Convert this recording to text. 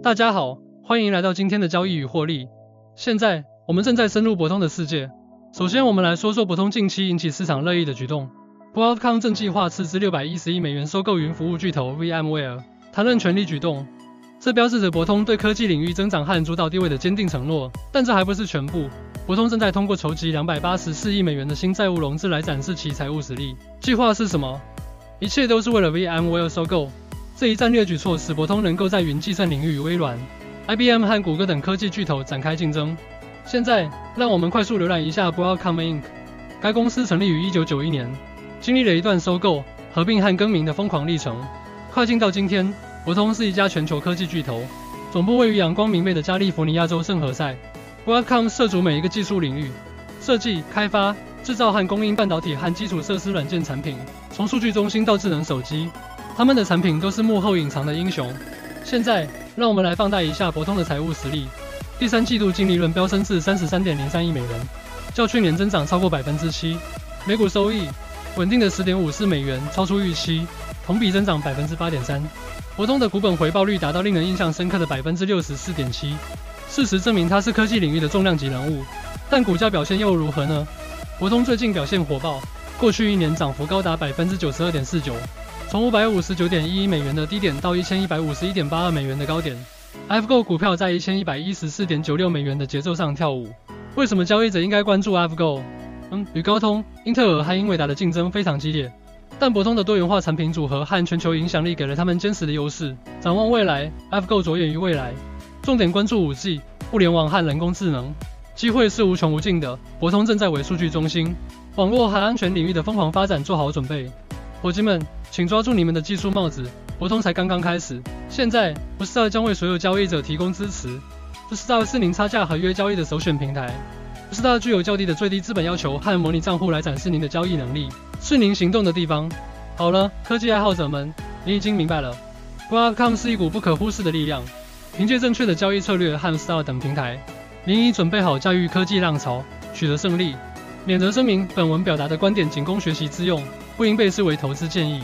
大家好，欢迎来到今天的交易与获利。现在我们正在深入博通的世界。首先，我们来说说博通近期引起市场热议的举动。Broadcom 正计划斥资六百一十亿美元收购云服务巨头 VMware，谈论权力举动。这标志着博通对科技领域增长和主导地位的坚定承诺。但这还不是全部。博通正在通过筹集两百八十四亿美元的新债务融资来展示其财务实力。计划是什么？一切都是为了 VMware 收购。这一战略举措使博通能够在云计算领域与微软、IBM 和谷歌等科技巨头展开竞争。现在，让我们快速浏览一下 Broadcom Inc。该公司成立于1991年，经历了一段收购、合并和更名的疯狂历程。快进到今天，博通是一家全球科技巨头，总部位于阳光明媚的加利福尼亚州圣何塞。Broadcom 涉足每一个技术领域，设计、开发、制造和供应半导体和基础设施软件产品，从数据中心到智能手机。他们的产品都是幕后隐藏的英雄。现在，让我们来放大一下博通的财务实力。第三季度净利润飙升至三十三点零三亿美元，较去年增长超过百分之七。每股收益稳定的十点五四美元，超出预期，同比增长百分之八点三。博通的股本回报率达到令人印象深刻的百分之六十四点七。事实证明，它是科技领域的重量级人物。但股价表现又如何呢？博通最近表现火爆，过去一年涨幅高达百分之九十二点四九。从五百五十九点一一美元的低点到一千一百五十一点八二美元的高点，AlphaGo 股票在一千一百一十四点九六美元的节奏上跳舞。为什么交易者应该关注 AlphaGo？嗯，与高通、英特尔和英伟达的竞争非常激烈，但博通的多元化产品组合和全球影响力给了他们坚实的优势。展望未来，AlphaGo 着眼于未来，重点关注 5G、互联网和人工智能，机会是无穷无尽的。博通正在为数据中心、网络和安全领域的疯狂发展做好准备。伙计们，请抓住你们的技术帽子，博通才刚刚开始。现在，不是 r 将为所有交易者提供支持，这是 r 是零差价合约交易的首选平台。不是 r 具有较低的最低资本要求和模拟账户来展示您的交易能力，是您行动的地方。好了，科技爱好者们，你已经明白了，Broadcom 是一股不可忽视的力量。凭借正确的交易策略和 Star 等平台，您已准备好驾驭科技浪潮，取得胜利。免责声明：本文表达的观点仅供学习之用。不应被视为投资建议。